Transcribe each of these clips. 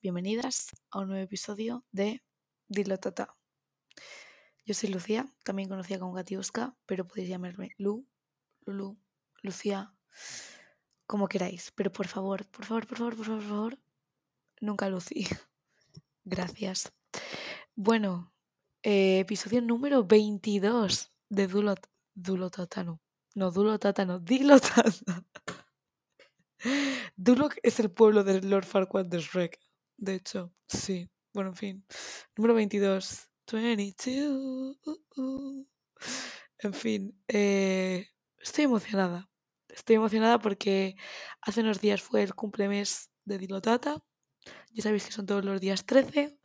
Bienvenidas a un nuevo episodio de Dilo Tata. Yo soy Lucía, también conocida como Gatiuska, pero podéis llamarme Lu, Lulu, Lucía, como queráis. Pero por favor, por favor, por favor, por favor, nunca Lucy. Gracias. Bueno, eh, episodio número 22 de Dulo, Dulo Tata, no. Dulo Tata, no. Dilo Tata. Duloc es el pueblo del Lord Farquaad de Shrek. De hecho, sí. Bueno, en fin. Número 22. 22. uh, uh. En fin. eh, estoy emocionada. Estoy emocionada porque hace unos días fue el cumplemes de Dilotata. Ya sabéis que son todos los días 13.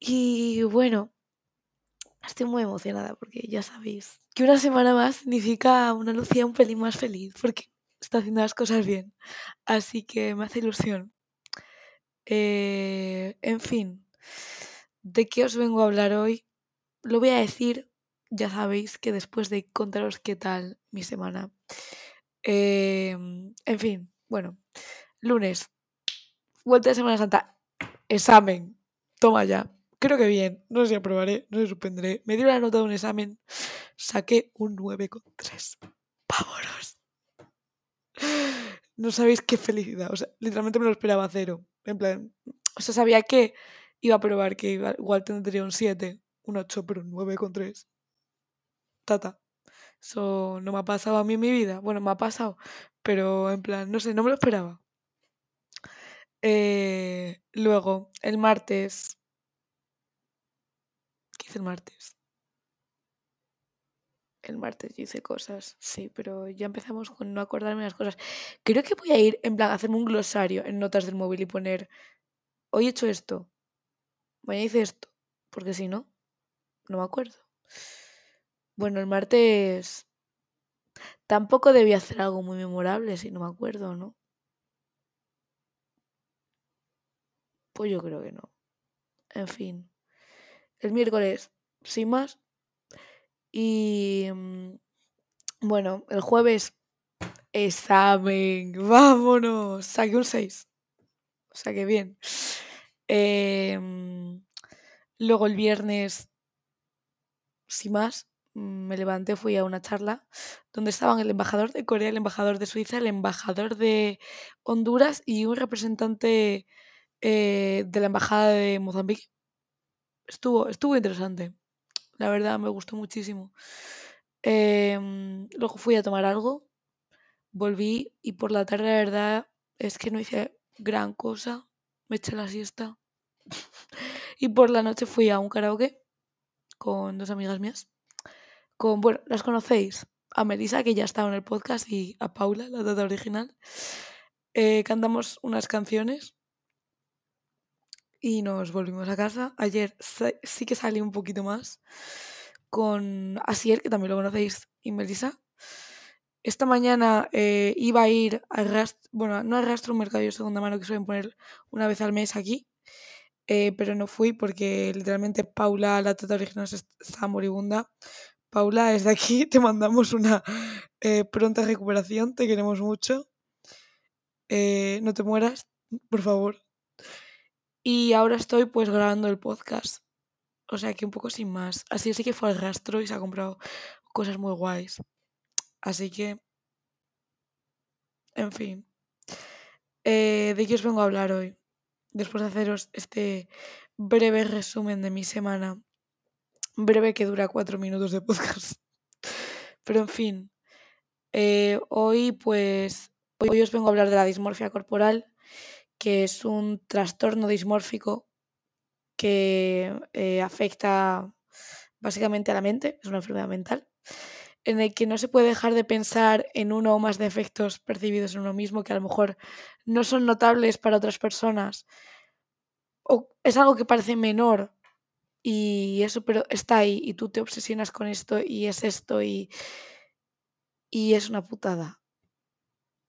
Y bueno, estoy muy emocionada porque ya sabéis que una semana más significa una Lucía un pelín más feliz porque está haciendo las cosas bien. Así que me hace ilusión. Eh, en fin, ¿de qué os vengo a hablar hoy? Lo voy a decir, ya sabéis que después de contaros qué tal mi semana. Eh, en fin, bueno, lunes, vuelta de Semana Santa, examen, toma ya. Creo que bien, no sé si aprobaré, no sé si suspenderé. Me dio la nota de un examen, saqué un 9,3. Vámonos. No sabéis qué felicidad. O sea, literalmente me lo esperaba cero. En plan, o sea, sabía que iba a probar, que iba- igual tendría un 7, un 8, pero un 9,3. Tata. Eso no me ha pasado a mí en mi vida. Bueno, me ha pasado, pero en plan, no sé, no me lo esperaba. Eh, luego, el martes. ¿Qué hice el martes? El martes yo hice cosas, sí, pero ya empezamos con no acordarme las cosas. Creo que voy a ir, en plan, a hacerme un glosario en notas del móvil y poner, hoy he hecho esto, mañana hice esto, porque si no, no me acuerdo. Bueno, el martes tampoco debía hacer algo muy memorable, si no me acuerdo, ¿no? Pues yo creo que no. En fin. El miércoles, sin más. Y mm, bueno, el jueves, examen. Vámonos. Saqué un 6. O sea que bien. Mm, luego el viernes, sin más, me levanté, fui a una charla donde estaban el embajador de Corea, el embajador de Suiza, el embajador de Honduras y un representante eh, de la embajada de Mozambique. Estuvo, estuvo interesante. La verdad, me gustó muchísimo. Em, luego fui a tomar algo, volví y por la tarde, la verdad, es que no hice gran cosa. Me eché la siesta. y por la noche fui a un karaoke con dos amigas mías. Con, bueno, las conocéis. A Melissa, que ya estaba en el podcast, y a Paula, la data original. Eh, cantamos unas canciones y nos volvimos a casa. Ayer sí que salí un poquito más con Asier, que también lo conocéis, y Melissa. Esta mañana eh, iba a ir a Rastro, bueno, no a Rastro, un mercado de segunda mano que suelen poner una vez al mes aquí, eh, pero no fui porque literalmente Paula, la tata original, se est- estaba moribunda. Paula, desde aquí te mandamos una eh, pronta recuperación, te queremos mucho. No te mueras, por favor. Y ahora estoy pues grabando el podcast. O sea que un poco sin más. Así sí que fue al rastro y se ha comprado cosas muy guays. Así que, en fin. Eh, ¿De qué os vengo a hablar hoy? Después de haceros este breve resumen de mi semana. Breve que dura cuatro minutos de podcast. Pero en fin. eh, hoy pues... Hoy os vengo a hablar de la dismorfia corporal, que es un trastorno dismórfico que eh, afecta básicamente a la mente, es una enfermedad mental, en el que no se puede dejar de pensar en uno o más defectos percibidos en uno mismo que a lo mejor no son notables para otras personas, o es algo que parece menor y eso, pero está ahí y tú te obsesionas con esto y es esto y, y es una putada.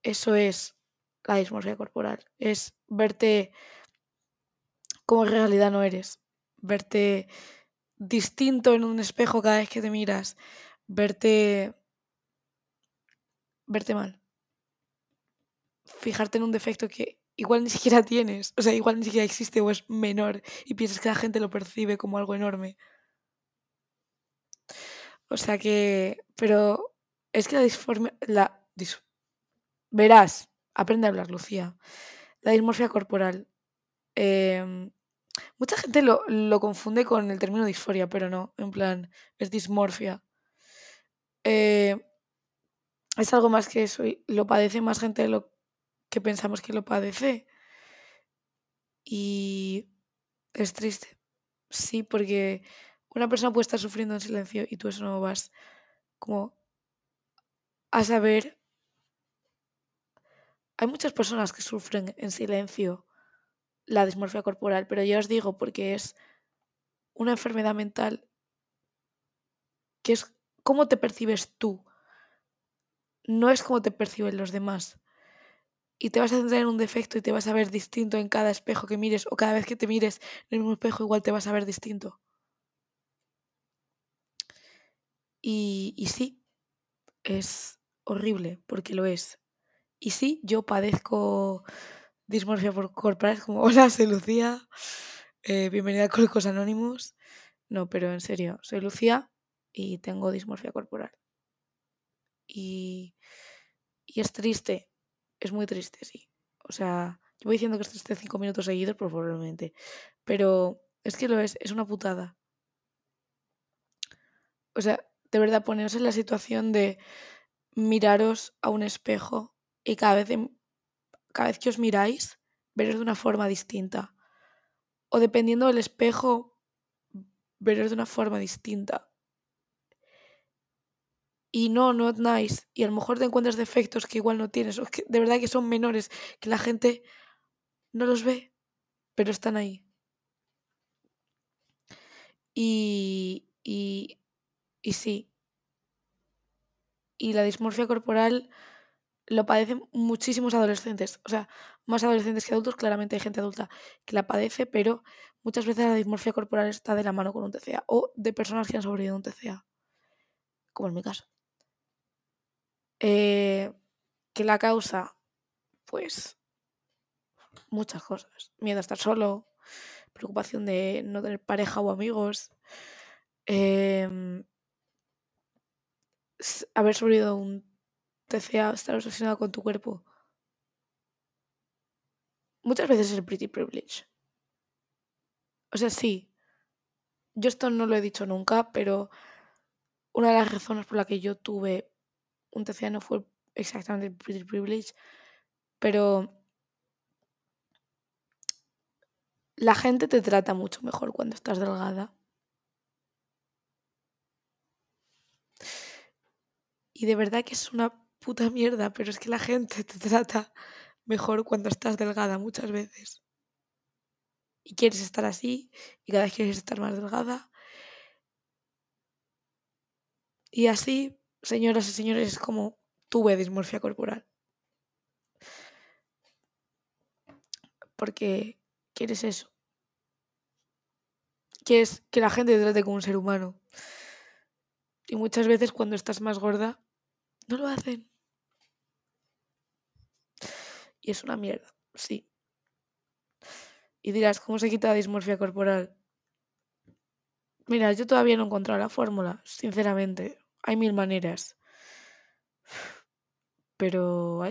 Eso es la dismorfia corporal, es verte como en realidad no eres, verte distinto en un espejo cada vez que te miras, verte verte mal. Fijarte en un defecto que igual ni siquiera tienes, o sea, igual ni siquiera existe o es menor y piensas que la gente lo percibe como algo enorme. O sea que, pero es que la disformia, la, verás, aprende a hablar, Lucía. La dismorfia corporal. Em, mucha gente lo, lo, confunde con el término disforia, pero no, en plan, es dismorfia. Eh, es algo más que eso y lo padece más gente de lo que pensamos que lo padece. Y es triste. Sí, porque una persona puede estar sufriendo en silencio y tú eso no vas como a saber. Hay muchas personas que sufren en silencio la dismorfia corporal, pero yo os digo porque es una enfermedad mental que es cómo te percibes tú no es como te perciben los demás. Y te vas a centrar en un defecto y te vas a ver distinto en cada espejo que mires o cada vez que te mires en un espejo igual te vas a ver distinto. Y, y sí, es horrible porque lo es. Y sí, yo padezco dismorfia corporal, como hola, soy Lucía, eh, bienvenida a Colcos Anónimos. No, pero en serio, soy Lucía y tengo dismorfia corporal y, y es triste, es muy triste, sí. O sea, yo voy diciendo que es triste cinco minutos seguidos, probablemente, pero es que lo es, es una putada. O sea, de verdad, poneros en la situación de miraros a un espejo y cada vez, cada vez que os miráis, veros de una forma distinta. O dependiendo del espejo, veros de una forma distinta y no, not nice, y a lo mejor te encuentras defectos que igual no tienes, o de verdad que son menores, que la gente no los ve, pero están ahí. Y, y, y sí. Y la dismorfia corporal lo padecen muchísimos adolescentes, o sea, más adolescentes que adultos, claramente hay gente adulta que la padece, pero muchas veces la dismorfia corporal está de la mano con un TCA o de personas que han sobrevivido a un TCA, como en mi caso. Eh, ¿Qué la causa? Pues muchas cosas. Miedo a estar solo, preocupación de no tener pareja o amigos, em, haber sobrevivido un TCA, estar obsesionado con tu cuerpo. Muchas veces es el pretty privilege. O sea, sí. Yo esto no lo he dicho nunca, pero una de las razones por la que yo tuve un TCA no fue exactamente el pretty privilege, pero la gente te trata mucho mejor cuando estás delgada. Y de verdad que es una puta mierda, pero es que la gente te trata mejor cuando estás delgada muchas veces. Y quieres estar así, y cada vez quieres estar más delgada. Y así señoras y señores, es como tuve dismorfia corporal. Porque quieres eso. Quieres que la gente te trate como un ser humano. Y muchas veces cuando estás más gorda, no lo hacen. Y es una mierda, sí. Y dirás, ¿cómo se quita la dismorfia corporal? Mira, yo todavía no he encontrado la fórmula, sinceramente. Hay mil maneras. Pero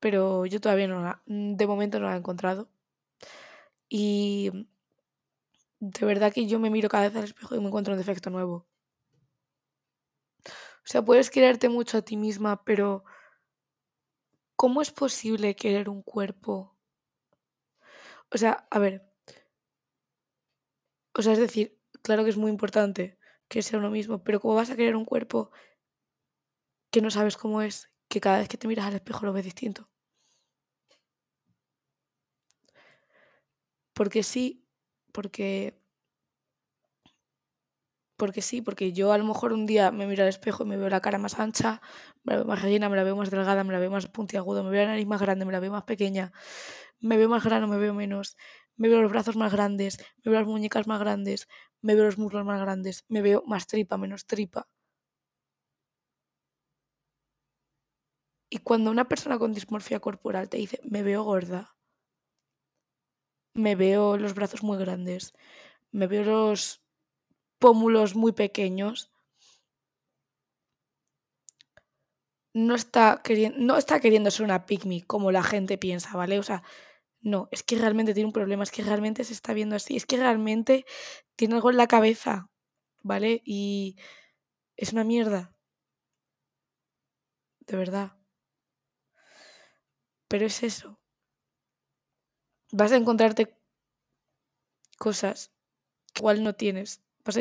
pero yo todavía no la, de momento no la he encontrado. Y de verdad que yo me miro cada vez al espejo y me encuentro un defecto nuevo. O sea, puedes quererte mucho a ti misma, pero ¿cómo es posible querer un cuerpo? O sea, a ver. O sea, es decir, claro que es muy importante que sea uno mismo, pero ¿cómo vas a querer un cuerpo que no sabes cómo es, que cada vez que te miras al espejo lo ves distinto? Porque sí, porque porque sí, porque yo a lo mejor un día me miro al espejo y me veo la cara más ancha, me la veo más rellena, me la veo más delgada, me la veo más puntiaguda, me veo la nariz más grande, me la veo más pequeña, me veo más grano, me veo menos, me veo los brazos más grandes, me veo las muñecas más grandes, me veo los muslos más grandes, me veo más tripa, menos tripa. Y cuando una persona con dismorfia corporal te dice, me veo gorda, me veo los brazos muy grandes, me veo los pómulos muy pequeños, no está, queriendo, no está queriendo ser una pygmy como la gente piensa, ¿vale? O sea, no, es que realmente tiene un problema, es que realmente se está viendo así, es que realmente tiene algo en la cabeza, ¿vale? Y es una mierda. De verdad. Pero es eso. Vas a encontrarte cosas que igual no tienes. Vas a,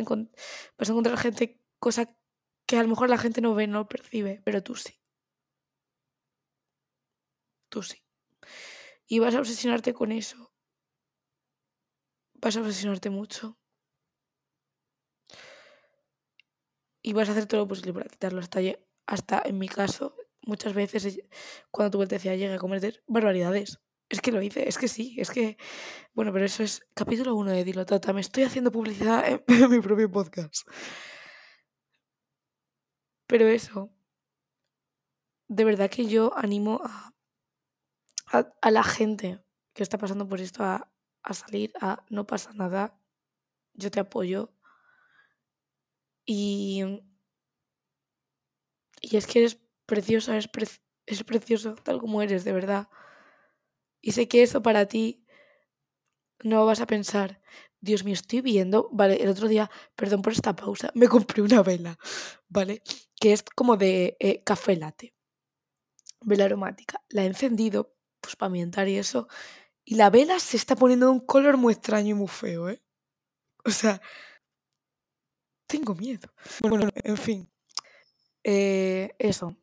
vas a encontrar gente, cosa que a lo mejor la gente no ve, no percibe, pero tú sí. Tú sí. Y vas a obsesionarte con eso. Vas a obsesionarte mucho. Y vas a hacer todo lo posible para quitarlo. Hasta, hasta en mi caso, muchas veces cuando tu decía llegué a cometer barbaridades. Es que lo hice, es que sí, es que. Bueno, pero eso es capítulo 1 de Dilo Tata. Me estoy haciendo publicidad en, mi propio podcast. Pero eso. De verdad que yo animo a, a, la gente que está pasando por esto a, a, salir, a no pasa nada. Yo te apoyo. Y. Y es que eres preciosa, eres, eres precioso tal como eres, de verdad. Y sé que eso para ti no vas a pensar, Dios mío, estoy viendo, vale, el otro día, perdón por esta pausa, me compré una vela, ¿vale? Que es como de eh, café latte, vela aromática. La he encendido, pues para ambientar y eso, y la vela se está poniendo de un color muy extraño y muy feo, ¿eh? O sea, tengo miedo. Bueno, en fin, eh, eso.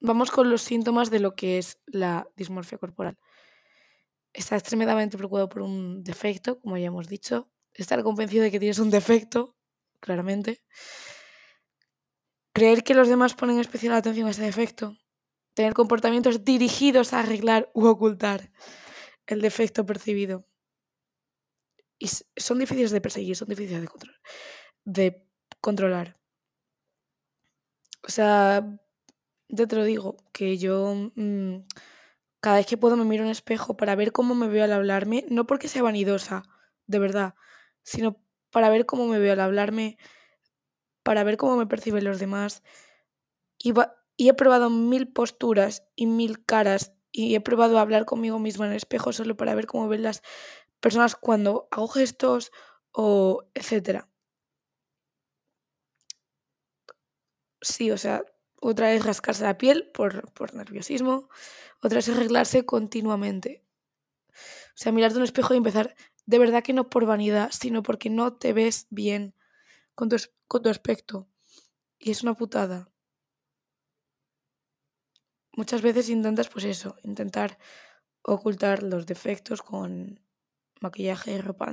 Vamos con los síntomas de lo que es la dismorfia corporal está extremadamente preocupado por un defecto, como ya hemos dicho, estar convencido de que tienes un defecto, claramente, creer que los demás ponen especial atención a ese defecto, tener comportamientos dirigidos a arreglar u ocultar el defecto percibido. Y son difíciles de perseguir, son difíciles de, controlar. De controlar. O sea, ya te lo digo, que yo... Mm, cada vez que puedo me miro en un espejo para ver cómo me veo al hablarme, no porque sea vanidosa, de verdad, sino para ver cómo me veo al hablarme, para ver cómo me perciben los demás. Y, he probado mil posturas y mil caras y he probado a hablar conmigo misma en el espejo solo para ver cómo ven las personas cuando hago gestos o etcétera. Sí, o sea, otra es rascarse la piel por, por nerviosismo, otra es arreglarse continuamente. O sea, mirarte un espejo y empezar, de verdad que no por vanidad, sino porque no te ves bien con tu, con tu aspecto. Y es una putada. Muchas veces intentas, pues eso, intentar ocultar los defectos con maquillaje, y ropa.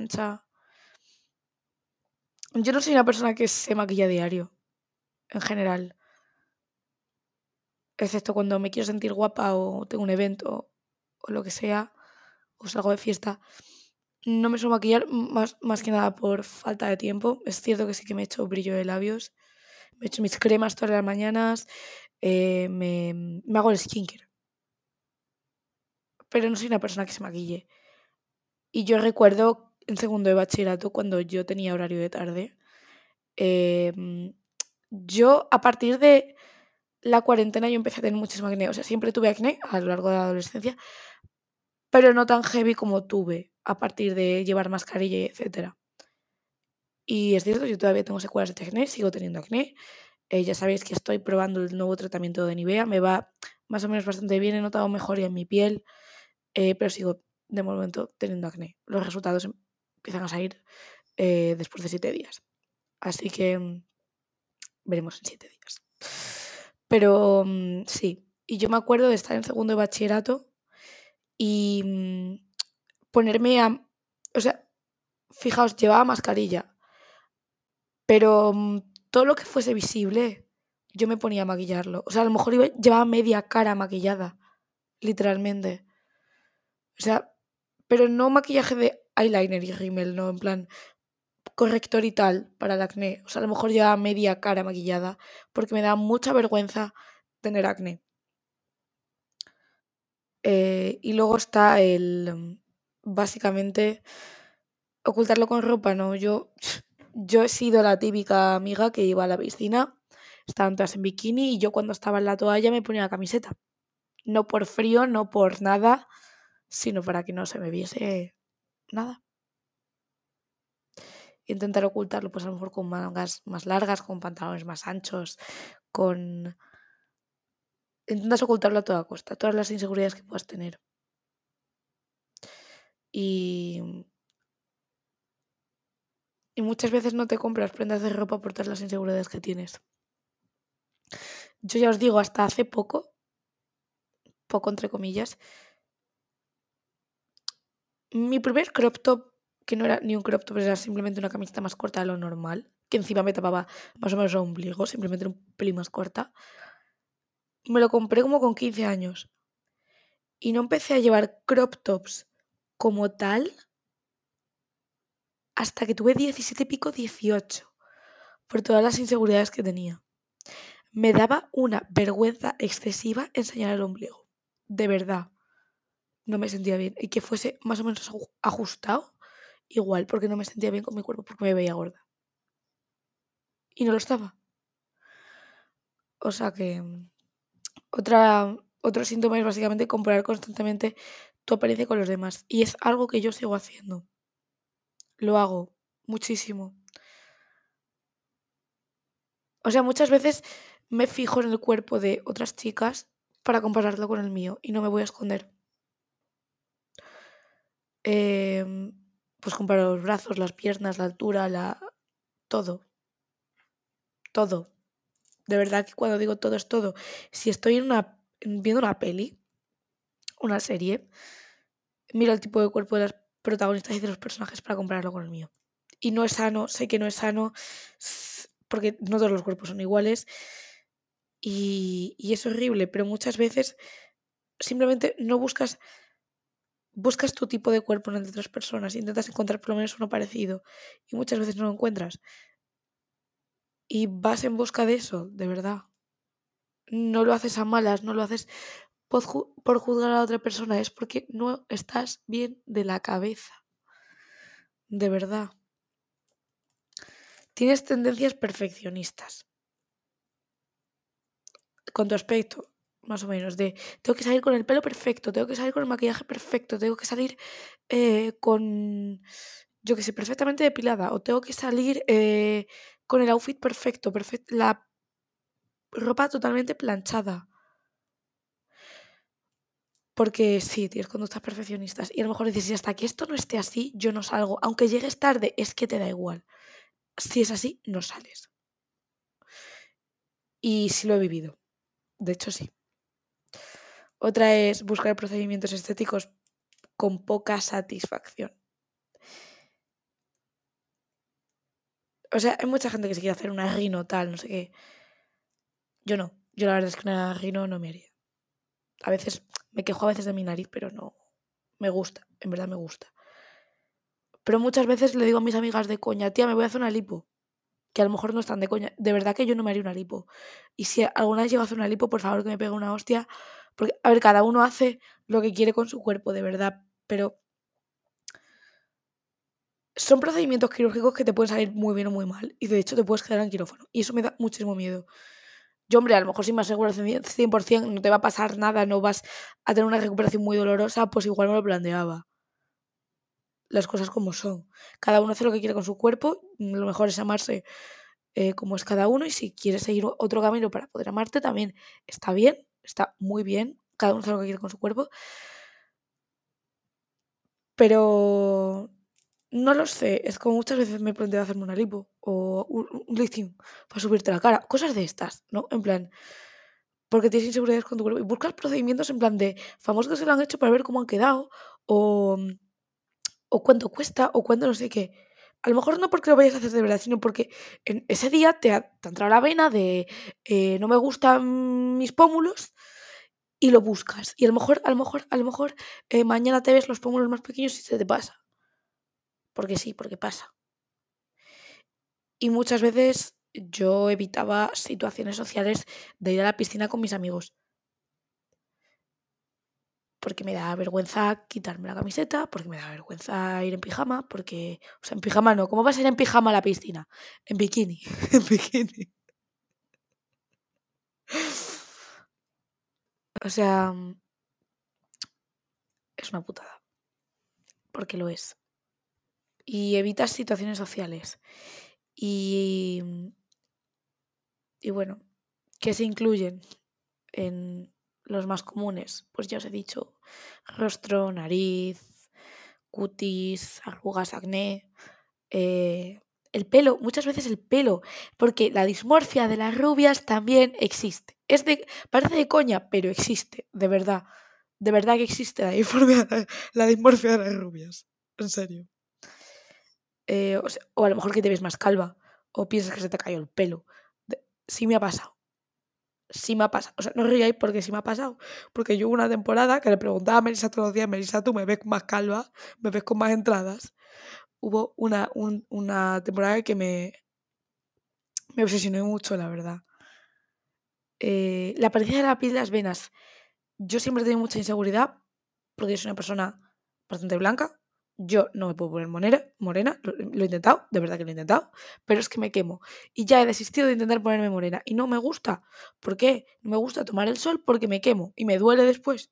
Yo no soy una persona que se maquilla diario, en general excepto cuando me quiero sentir guapa o tengo un evento o lo que sea, o salgo de fiesta, no me suelo maquillar más, más que nada por falta de tiempo. Es cierto que sí que me he hecho brillo de labios, me he hecho mis cremas todas las mañanas, eh, me, hago el skincare. Pero no soy una persona que se maquille. Y yo recuerdo en segundo de bachillerato, cuando yo tenía horario de tarde, em, yo a partir de la cuarentena yo empecé a tener muchísimo acné. O sea, siempre tuve acné a lo largo de la adolescencia, pero no tan heavy como tuve a partir de llevar mascarilla etcétera. Y es cierto, yo todavía tengo secuelas de acné, sigo teniendo acné. Eh, ya sabéis que estoy probando el nuevo tratamiento de Nivea, me va más o menos bastante bien, he notado mejoría en mi piel, eh, pero sigo de momento teniendo acné. Los resultados empiezan a salir eh, después de siete días. Así que mm, veremos en siete días. Pero mm, sí, y yo me acuerdo de estar en segundo de bachillerato y mm, ponerme a... O sea, fijaos, llevaba mascarilla, pero mm, todo lo que fuese visible, yo me ponía a maquillarlo. O sea, a lo mejor llevaba media cara maquillada, literalmente. O sea, pero no maquillaje de eyeliner y rímel, no, en plan corrector y tal para el acné. O sea, a lo mejor llevaba media cara maquillada porque me da mucha vergüenza tener acné. Eh, y luego está el, básicamente, ocultarlo con ropa, ¿no? Yo, yo he sido la típica amiga que iba a la piscina, estaban todas en bikini y yo cuando estaba en la toalla me ponía la camiseta. No por frío, no por nada, sino para que no se me viese nada. Intentar ocultarlo, pues a lo mejor con mangas más largas, con pantalones más anchos, con... Intentas ocultarlo a toda costa, todas las inseguridades que puedas tener. Y... Y muchas veces no te compras prendas de ropa por todas las inseguridades que tienes. Yo ya os digo, hasta hace poco, poco entre comillas, mi primer crop top, que no era ni un crop top, era simplemente una camiseta más corta de lo normal, que encima me tapaba más o menos el ombligo, simplemente un pelín más corta, me lo compré como con 15 años. Y no empecé a llevar crop tops como tal hasta que tuve 17 y pico, 18, por todas las inseguridades que tenía. Me daba una vergüenza excesiva enseñar el ombligo. De verdad. No me sentía bien. Y que fuese más o menos ajustado, igual, porque no me sentía bien con mi cuerpo, porque me veía gorda. Y no lo estaba. O sea que. Otra, otro síntoma es básicamente comparar constantemente tu apariencia con los demás. Y es algo que yo sigo haciendo. Lo hago muchísimo. O sea, muchas veces me fijo en el cuerpo de otras chicas para compararlo con el mío y no me voy a esconder. Em, pues comparo los brazos, las piernas, la altura, la... todo. Todo. De verdad que cuando digo todo es todo. Si estoy en una, viendo una peli, una serie, miro el tipo de cuerpo de las protagonistas y de los personajes para compararlo con el mío. Y no es sano, sé que no es sano, porque no todos los cuerpos son iguales y, es horrible, pero muchas veces simplemente no buscas buscas tu tipo de cuerpo entre otras personas intentas encontrar por lo menos uno parecido y muchas veces no lo encuentras. Y vas en busca de eso, de verdad. No lo haces a malas, no lo haces por, por juzgar a otra persona, es porque no estás bien de la cabeza. De verdad. Tienes tendencias perfeccionistas con tu aspecto, más o menos, de tengo que salir con el pelo perfecto, tengo que salir con el maquillaje perfecto, tengo que salir eh, con, yo que sé, perfectamente depilada, o tengo que salir eh, con el outfit perfecto, la ropa totalmente planchada. Porque sí, tienes conductas perfeccionistas. Y a lo mejor dices, si hasta que esto no esté así, yo no salgo. Aunque llegues tarde, es que te da igual. Si es así, no sales. Y sí lo he vivido. De hecho, sí. Otra es buscar procedimientos estéticos con poca satisfacción. O sea, hay mucha gente que se quiere hacer una rino tal, no sé qué. Yo no. Yo la verdad es que una rino no me haría. A veces me quejo a veces de mi nariz, pero no. Me gusta, en verdad me gusta. Pero muchas veces le digo a mis amigas de coña, tía, me voy a hacer una lipo que a lo mejor no están de coña. De verdad que yo no me haría una lipo. Y si alguna vez llego a hacer una lipo, por favor que me pegue una hostia. Porque, a ver, cada uno hace lo que quiere con su cuerpo, de verdad. Pero son procedimientos quirúrgicos que te pueden salir muy bien o muy mal. Y de hecho te puedes quedar en quirófano. Y eso me da muchísimo miedo. Yo, hombre, a lo mejor si me aseguro al 100% no te va a pasar nada, no vas a tener una recuperación muy dolorosa, pues igual me lo planteaba las cosas como son. Cada uno hace lo que quiere con su cuerpo, lo mejor es amarse eh, como es cada uno y si quieres seguir otro camino para poder amarte también está bien, está muy bien, cada uno hace lo que quiere con su cuerpo. Pero no lo sé, es como muchas veces me planteo hacerme una lipo o un, lifting para subirte la cara, cosas de estas, ¿no? En plan, porque tienes inseguridades con tu cuerpo y buscas procedimientos en plan de famosos que se lo han hecho para ver cómo han quedado o o cuánto cuesta, o cuánto no sé qué. A lo mejor no porque lo vayas a hacer de verdad, sino porque en ese día te ha, entrado la vena de eh, no me gustan mis pómulos y lo buscas. Y a lo mejor, a lo mejor, a lo mejor eh, mañana te ves los pómulos más pequeños y se te pasa. Porque sí, porque pasa. Y muchas veces yo evitaba situaciones sociales de ir a la piscina con mis amigos. Porque me da vergüenza quitarme la camiseta, porque me da vergüenza ir en pijama, porque, o sea, en pijama no, ¿cómo vas a ir en pijama a la piscina? En bikini, en bikini. O sea, es una putada, porque lo es. Y evitas situaciones sociales. Y, y bueno, que se incluyen en los más comunes, pues ya os he dicho, rostro, nariz, cutis, arrugas, acné, eh, el pelo, muchas veces el pelo, porque la dismorfia de las rubias también existe. Es de, parece de coña, pero existe, de verdad. De verdad que existe la dismorfia, la dismorfia de las rubias. En serio. Eh, o, a lo mejor que te ves más calva, o piensas que se te cayó el pelo. sí me ha pasado sí me ha pasado. O sea, no ríais porque sí me ha pasado. Porque yo hubo una temporada que le preguntaba a Melissa todos los días, Melissa, ¿tú me ves más calva? ¿Me ves con más entradas? Hubo una, una temporada que me, me obsesioné mucho, la verdad. Eh, la apariencia de la piel de las venas. Yo siempre he tenido mucha inseguridad porque soy una persona bastante blanca, yo no me puedo poner morena, lo, he intentado, de verdad que lo he intentado, pero es que me quemo. Y ya he desistido de intentar ponerme morena. Y no me gusta. ¿Por qué? No me gusta tomar el sol porque me quemo y me duele después.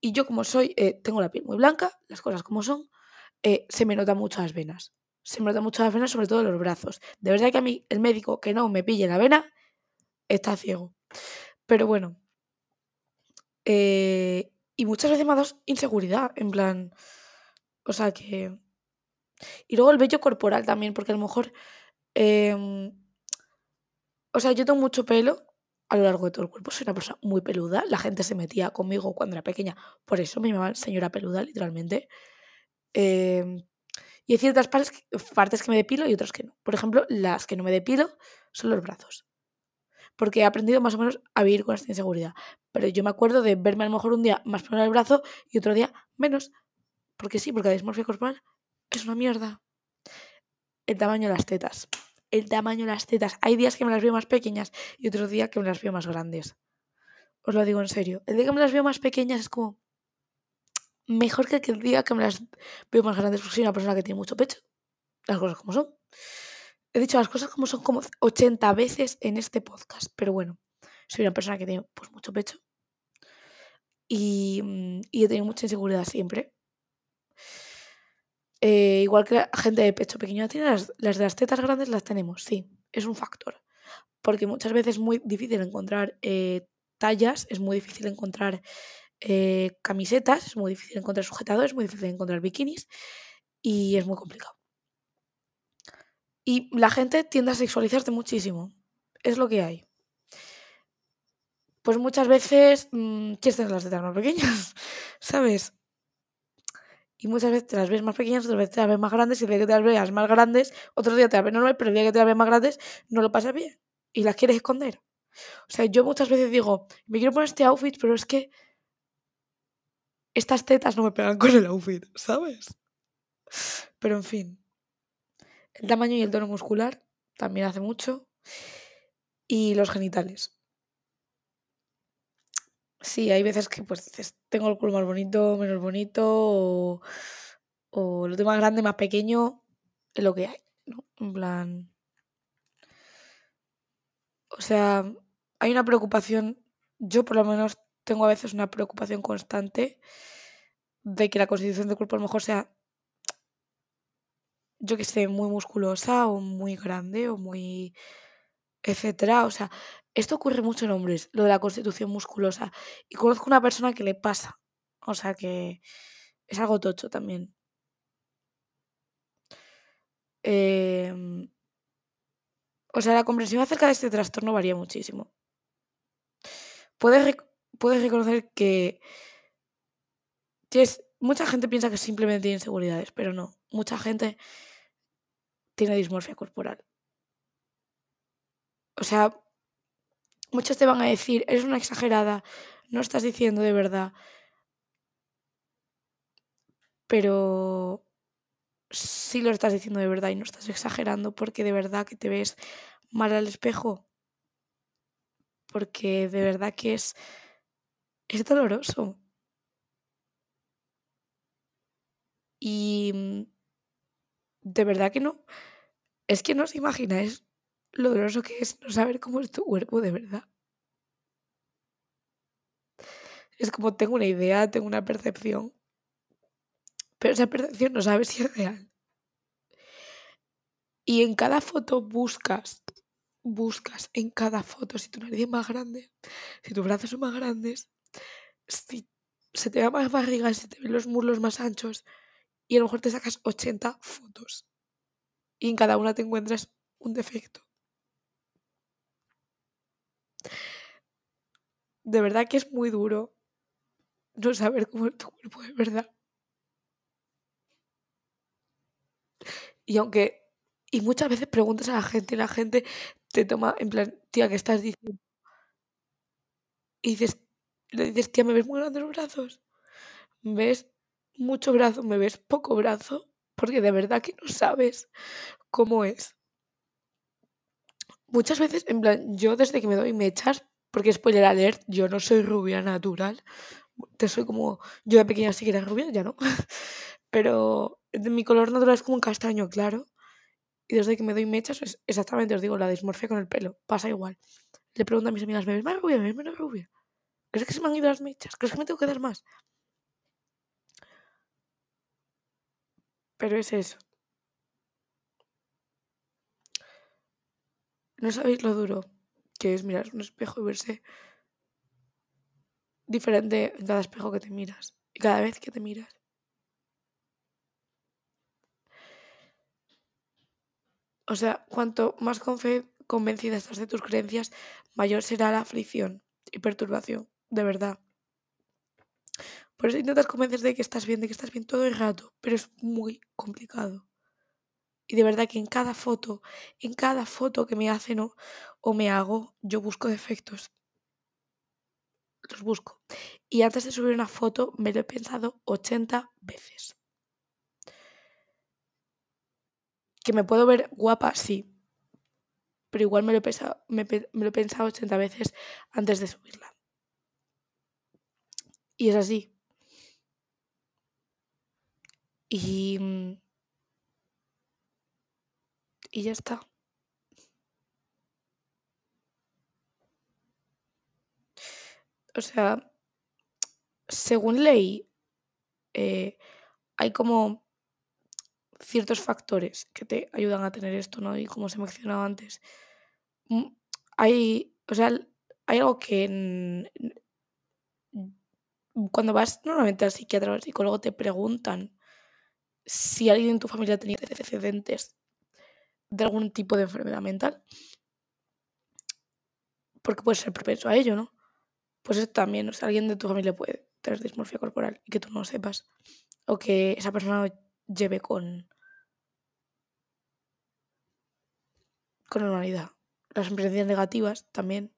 Y yo como soy, eh, tengo la piel muy blanca, las cosas como son, eh, se me notan mucho las venas. Se me notan mucho las venas, sobre todo los brazos. De verdad que a mí el médico que no me pille la vena está ciego. Pero bueno. Eh, y muchas veces me ha dado inseguridad, en plan o sea que... Y luego el vello corporal también, porque a lo mejor... Em, o sea, yo tengo mucho pelo a lo largo de todo el cuerpo. Soy una persona muy peluda. La gente se metía conmigo cuando era pequeña. Por eso me llamaban señora peluda, literalmente. Em, y hay ciertas partes, partes que me depilo y otras que no. Por ejemplo, las que no me depilo son los brazos. Porque he aprendido más o menos a vivir con esta inseguridad. Pero yo me acuerdo de verme a lo mejor un día más en el brazo y otro día menos. Porque sí, porque la dismorfia corporal es una mierda. El tamaño de las tetas. El tamaño de las tetas. Hay días que me las veo más pequeñas y otros días que me las veo más grandes. Os lo digo en serio. El día que me las veo más pequeñas es como mejor que el día que me las veo más grandes porque soy una persona que tiene mucho pecho. Las cosas como son. He dicho las cosas como son como 80 veces en este podcast, pero bueno, soy una persona que tiene pues mucho pecho y, mm, y he tenido mucha inseguridad siempre. Eh, igual que la gente de pecho pequeño tiene, las, de las tetas grandes las tenemos, sí, es un factor. Porque muchas veces es muy difícil encontrar eh, tallas, es muy difícil encontrar eh, camisetas, es muy difícil encontrar sujetadores, es muy difícil encontrar bikinis y es muy complicado. Y la gente tiende a sexualizarte muchísimo, es lo que hay. Pues muchas veces mmm, quieres tener las tetas más pequeñas, ¿sabes? Y muchas veces te las ves más pequeñas, otras veces te las ves más grandes, y el día que te las veas más grandes, otro día te las ves normal, pero el día que te las ves más grandes no lo pasas bien y las quieres esconder. O sea, yo muchas veces digo, me quiero poner este outfit, pero es que estas tetas no me pegan con el outfit, ¿sabes? Pero en fin, el tamaño y el tono muscular también hace mucho. Y los genitales. Sí, hay veces que pues tengo el culo más bonito, menos bonito, o, o lo tengo más grande, más pequeño, es lo que hay, ¿no? En plan. O sea, hay una preocupación, yo por lo menos tengo a veces una preocupación constante de que la constitución del cuerpo a lo mejor sea, yo que sé, muy musculosa o muy grande o muy etcétera. O sea, esto ocurre mucho en hombres, lo de la constitución musculosa. Y conozco una persona que le pasa. O sea que es algo tocho también. Em, o sea, la comprensión acerca de este trastorno varía muchísimo. Puedes, puedes reconocer que mucha gente piensa que simplemente tiene inseguridades, pero no. Mucha gente tiene dismorfia corporal. O sea, muchos te van a decir, eres una exagerada, no estás diciendo de verdad. Pero sí lo estás diciendo de verdad y no estás exagerando porque de verdad que te ves mal al espejo. Porque de verdad que es, es doloroso. Y mm, de verdad que no. Es que no os imagináis lo doloroso que es no saber cómo es tu cuerpo de verdad. Es como tengo una idea, tengo una percepción, pero esa percepción no sabes si es real. Y en cada foto buscas, buscas en cada foto si tu nariz es más grande, si tus brazos son más grandes, si se te ve más barriga, si te ven los muslos más anchos, y a lo mejor te sacas 80 fotos. Y en cada una te encuentras un defecto. De verdad que es muy duro no saber cómo es tu cuerpo de verdad. Y aunque y muchas veces preguntas a la gente y la gente te toma en plan, tía, ¿qué estás diciendo? Y dices, le dices, tía, ¿me ves muy grandes los brazos? ¿Me ves mucho brazo? ¿Me ves poco brazo? Porque de verdad que no sabes cómo es. Muchas veces, en plan, yo desde que me doy mechas, porque spoiler alert, yo no soy rubia natural. Te soy como, yo de pequeña sí que era rubia, ya no. Pero mi color natural es como un castaño claro. Y desde que me doy mechas, es exactamente, os digo, la dismorfia con el pelo. Pasa igual. Le pregunto a mis amigas, ¿me ves más rubia? ¿Me ves menos rubia? ¿Crees que se me han ido las mechas? ¿Crees que me tengo que dar más? Pero es eso. No sabéis lo duro que es mirar un espejo y verse diferente en cada espejo que te miras y cada vez que te miras. O sea, cuanto más convencida estás de tus creencias, mayor será la aflicción y perturbación, de verdad. Por eso intentas convencerte de que estás bien, de que estás bien todo el rato, pero es muy complicado. Y de verdad que en cada foto, en cada foto que me hacen o, o me hago, yo busco defectos. Los busco. Y antes de subir una foto me lo he pensado 80 veces. Que me puedo ver guapa, sí. Pero igual me lo he pensado, me, lo he pensado 80 veces antes de subirla. Y es así. Y. Y ya está. O sea, según ley, eh, hay como ciertos factores que te ayudan a tener esto, ¿no? Y como os he mencionado antes, mm, hay, o sea, hay algo que cuando vas normalmente al psiquiatra o al psicólogo te preguntan si alguien en tu familia tenía antecedentes de algún tipo de enfermedad mental. Porque puede ser propenso a ello, ¿no? Pues eso también, o sea, alguien de tu familia puede tener dismorfia corporal y que tú no lo sepas. O que esa persona lleve con, con normalidad. Las experiencias negativas también,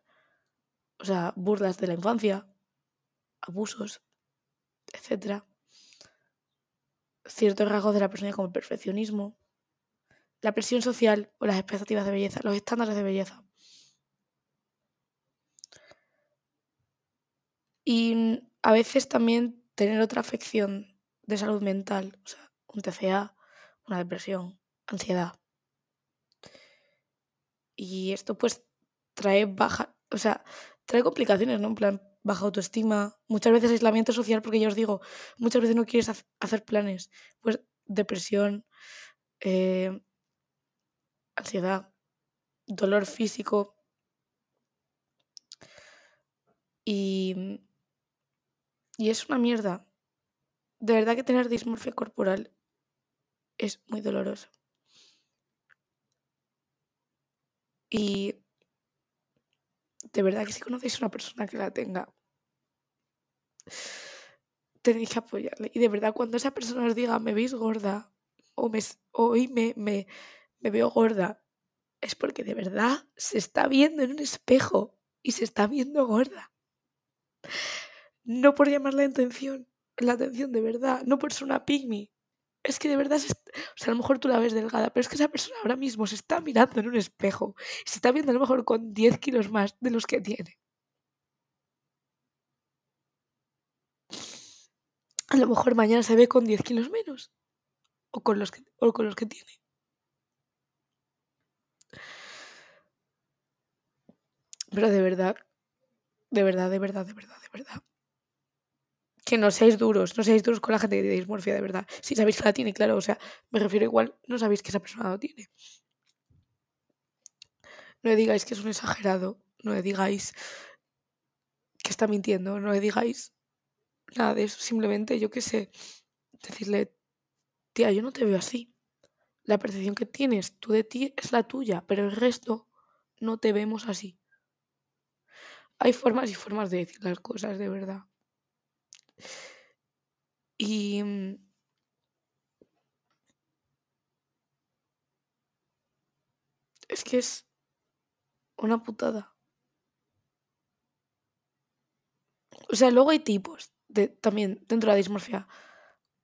o sea, burlas de la infancia, abusos, etc. Ciertos rasgos de la persona como el perfeccionismo, la presión social o las expectativas de belleza, los estándares de belleza. Y a veces también tener otra afección de salud mental, o sea, un TCA, una depresión, ansiedad. Y esto pues trae baja, o sea, trae complicaciones, ¿no? En plan, baja autoestima, muchas veces aislamiento social, porque ya os digo, muchas veces no quieres hacer planes, pues depresión, eh, ansiedad, dolor físico. Y, y es una mierda. De verdad que tener dismorfia corporal es muy doloroso. Y de verdad que si conocéis a una persona que la tenga, tenéis que apoyarle. Y de verdad, cuando esa persona os diga, me veis gorda, o, me, me, me veo gorda, es porque de verdad se está viendo en un espejo y se está viendo gorda. No por llamar la atención, la atención de verdad, no por ser una pygmy, es que de verdad, o sea, a lo mejor tú la ves delgada, pero es que esa persona ahora mismo se está mirando en un espejo y se está viendo a lo mejor con 10 kilos más de los que tiene. A lo mejor mañana se ve con 10 kilos menos o con los que, o con los que tiene. Pero de verdad, de verdad, de verdad, de verdad, de verdad. Que no seáis duros, no seáis duros con la gente que tiene dismorfia, de verdad. Si sabéis que la tiene, claro, o sea, me refiero igual, no sabéis que esa persona lo tiene. No le digáis que es un exagerado, no le digáis que está mintiendo, no le digáis nada de eso, simplemente yo qué sé, decirle, tía, yo no te veo así. La percepción que tienes tú de ti es la tuya, pero el resto no te vemos así. Hay formas y formas de decir las cosas, de verdad. Y... Mm, es que es una putada. O sea, luego hay tipos de, también dentro de la dismorfia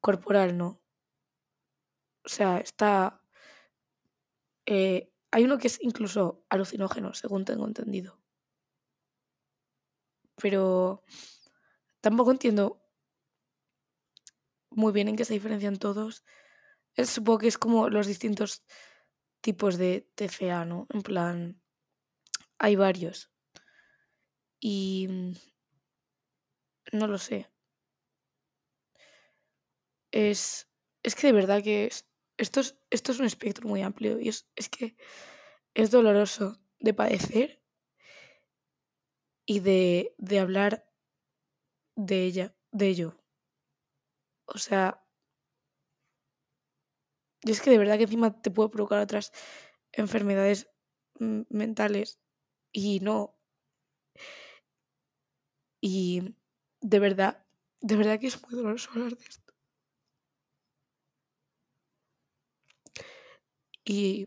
corporal, ¿no? O sea, está... Eh, hay uno que es incluso alucinógeno, según tengo entendido. Pero tampoco entiendo muy bien en qué se diferencian todos. supongo que es como los distintos tipos de TCA, ¿no? En plan, hay varios. Y no lo sé. Es, es que de verdad que es, esto, es, esto es un espectro muy amplio y es, es que es doloroso de padecer y de, de hablar de ella, de ello. O sea, y es que de verdad que encima te puede provocar otras enfermedades mentales y no. Y de verdad, de verdad que es muy doloroso hablar de esto. Y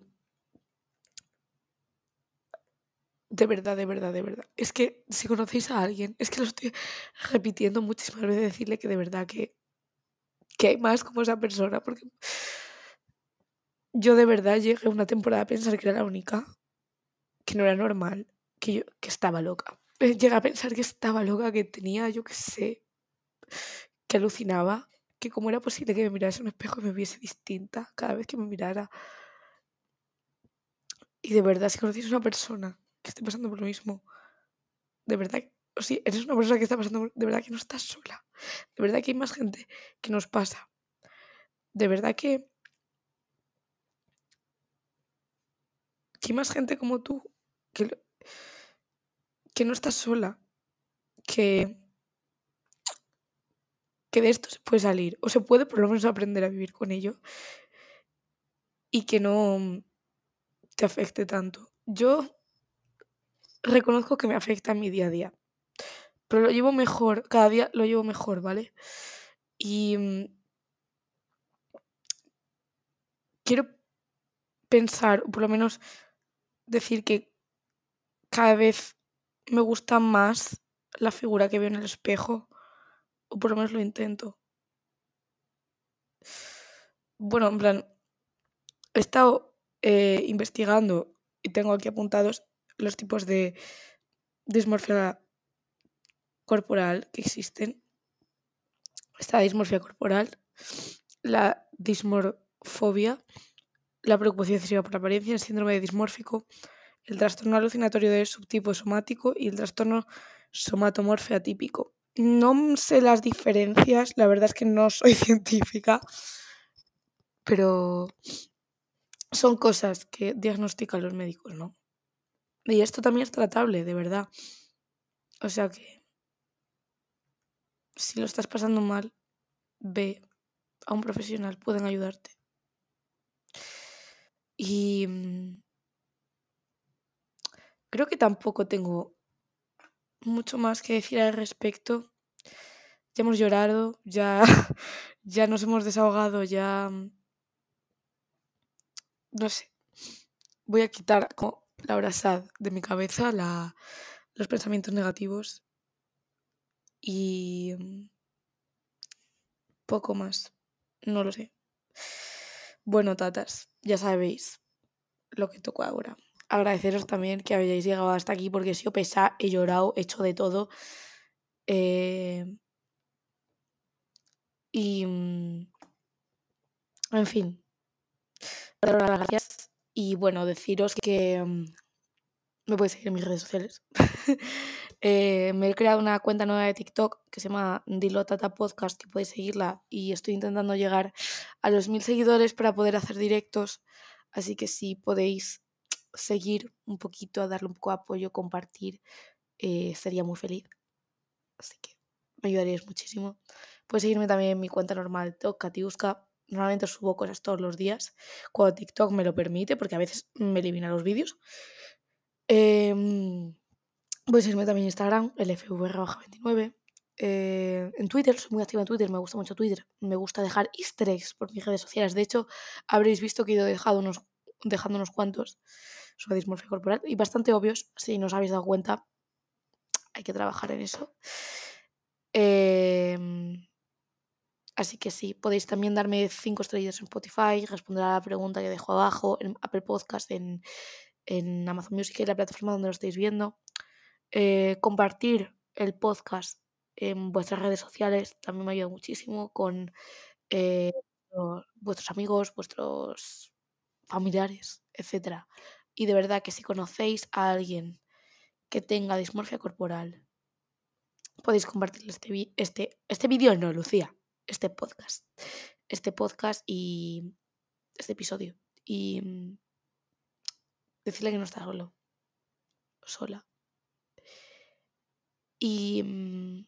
de verdad, de verdad, de verdad. Es que si conocéis a alguien, es que lo estoy repitiendo muchísimas veces, decirle que de verdad que, que hay más como esa persona, porque yo de verdad llegué una temporada a pensar que era la única, que no era normal, que yo que estaba loca. Llegué a pensar que estaba loca, que tenía, yo qué sé, que alucinaba, que cómo era posible que me mirase un espejo y me viese distinta cada vez que me mirara. Y de verdad, si conocéis a una persona que esté pasando por lo mismo, de verdad, o si eres una persona que está pasando, de verdad que no estás sola. De verdad que hay más gente que nos pasa. De verdad que, que hay más gente como tú que, que no estás sola, que, que de esto se puede salir, o se puede por lo menos aprender a vivir con ello y que no te afecte tanto. Yo reconozco que me afecta en mi día a día, pero lo llevo mejor, cada día lo llevo mejor, ¿vale? Y mm, quiero pensar, o por lo menos decir que cada vez me gusta más la figura que veo en el espejo, o por lo menos lo intento. Bueno, en plan, he estado eh, investigando y tengo aquí apuntados los tipos de dismorfia corporal que existen. Esta dismorfia corporal, la dismorfobia, la preocupación excesiva por la apariencia, el síndrome de dismórfico, el trastorno alucinatorio de subtipo somático y el trastorno somatomorfe atípico. No sé las diferencias, la verdad es que no soy científica, pero son cosas que diagnostican los médicos, ¿no? Y esto también es tratable, de verdad. O sea que si lo estás pasando mal, ve a un profesional, pueden ayudarte. Y mm, Creo que tampoco tengo mucho más que decir al respecto. Ya hemos llorado, ya, ya nos hemos desahogado, ya... No sé. Voy a quitar la hora sad de mi cabeza, los pensamientos negativos y poco más. No lo sé. Bueno, tatas, ya sabéis lo que toco ahora agradeceros también que hayáis llegado hasta aquí porque he sido pesada, he llorado, he hecho de todo. Eh, y, mm, En fin. Las gracias. Y bueno, deciros que mm, me podéis seguir en mis redes sociales. Eh, me he creado una cuenta nueva de TikTok que se llama Dilotata Podcast, que podéis seguirla. Y estoy intentando llegar a los mil seguidores para poder hacer directos. Así que si podéis seguir un poquito, darle un poco de apoyo, compartir, eh, sería muy feliz. Así que me ayudaríais muchísimo. Puedes seguirme también en mi cuenta normal, Katiuska. Normalmente subo cosas todos los días, cuando TikTok me lo permite, porque a veces me elimina los vídeos. Eh, puedes seguirme también en Instagram, lfvr29. Eh, en Twitter, soy muy activa en Twitter, me gusta mucho Twitter. Me gusta dejar easter eggs por mis redes sociales. De hecho, habréis visto que he ido dejando unos, dejando unos cuantos sobre dismorfia corporal y bastante obvios, si no os habéis dado cuenta. Hay que trabajar en eso. Em, así que sí, podéis también darme cinco estrellas en Spotify, responder a la pregunta que dejo abajo, en Apple Podcast, en, en Amazon Music y la plataforma donde lo estáis viendo. Eh, compartir el podcast en vuestras redes sociales también me ayuda muchísimo con eh, vuestros amigos, vuestros familiares, etc. Y de verdad que si conocéis a alguien que tenga dismorfia corporal, podéis compartirle este, este, este vídeo, no, Lucía, este podcast, este podcast y este episodio. Y mm, decirle que no está solo, sola. Y mm,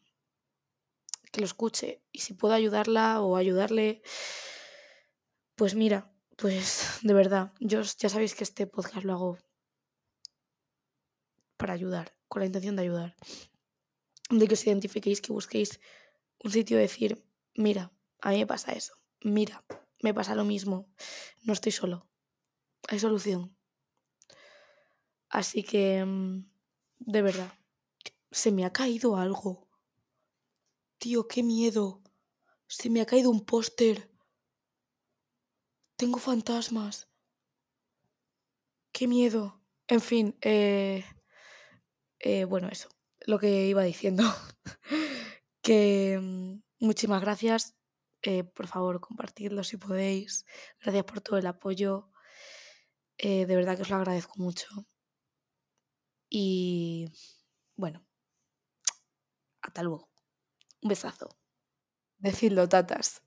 que lo escuche. Y si puedo ayudarla o ayudarle, pues mira, pues de verdad, yo ya sabéis que este podcast lo hago para ayudar, con la intención de ayudar. De que os identifiquéis, que busquéis un sitio de decir, mira, a mí me pasa eso, mira, me pasa lo mismo, no estoy solo, hay solución. Así que, mm, de verdad, se me ha caído algo. Tío, qué miedo. Se me ha caído un póster. Tengo fantasmas. Qué miedo. En fin, eh, eh, bueno, eso. Lo que iba diciendo. que mm, muchísimas gracias. Eh, por favor, compartidlo si podéis. Gracias por todo el apoyo. de verdad que os lo agradezco mucho. Y bueno, hasta luego. Un besazo. Decidlo, tatas.